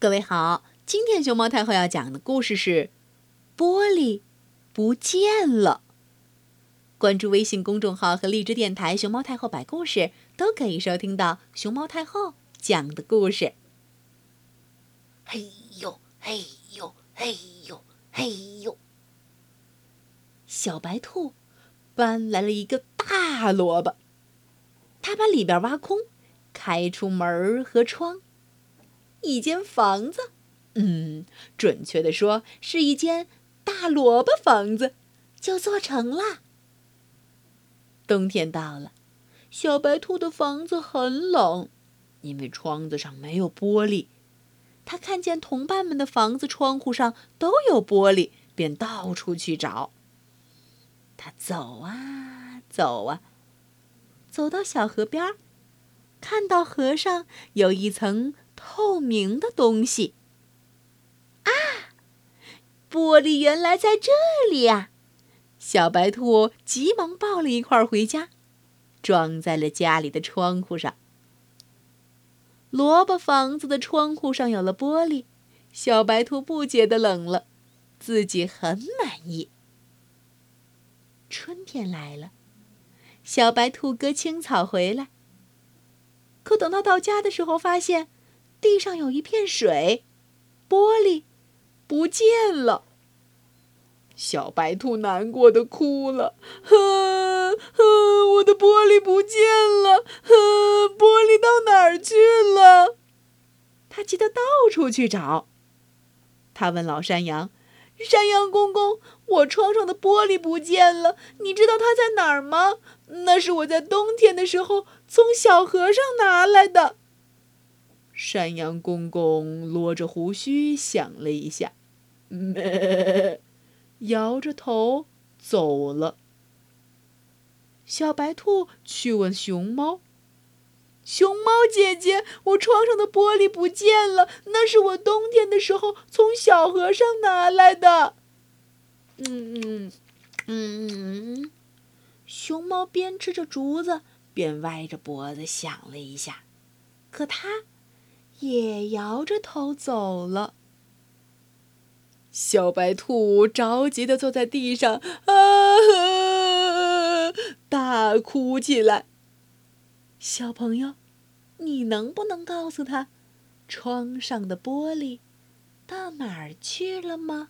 各位好，今天熊猫太后要讲的故事是《玻璃不见了》。关注微信公众号和荔枝电台“熊猫太后摆故事”，都可以收听到熊猫太后讲的故事。嘿呦嘿呦嘿呦嘿呦！小白兔搬来了一个大萝卜，它把里边挖空，开出门儿和窗。一间房子，嗯，准确的说是一间大萝卜房子，就做成了。冬天到了，小白兔的房子很冷，因为窗子上没有玻璃。它看见同伴们的房子窗户上都有玻璃，便到处去找。它走啊走啊，走到小河边，看到河上有一层。透明的东西啊！玻璃原来在这里呀！小白兔急忙抱了一块回家，装在了家里的窗户上。萝卜房子的窗户上有了玻璃，小白兔不觉得冷了，自己很满意。春天来了，小白兔割青草回来，可等他到家的时候，发现。地上有一片水，玻璃不见了。小白兔难过的哭了：“哼哼，我的玻璃不见了！哼，玻璃到哪儿去了？”他急得到处去找。他问老山羊：“山羊公公，我窗上的玻璃不见了，你知道它在哪儿吗？那是我在冬天的时候从小河上拿来的。”山羊公公捋着胡须想了一下，咩，摇着头走了。小白兔去问熊猫：“熊猫姐姐，我窗上的玻璃不见了，那是我冬天的时候从小河上拿来的。”嗯嗯嗯嗯，熊猫边吃着竹子边歪着脖子想了一下，可它。也摇着头走了。小白兔着急的坐在地上，啊，大哭起来。小朋友，你能不能告诉他，窗上的玻璃到哪儿去了吗？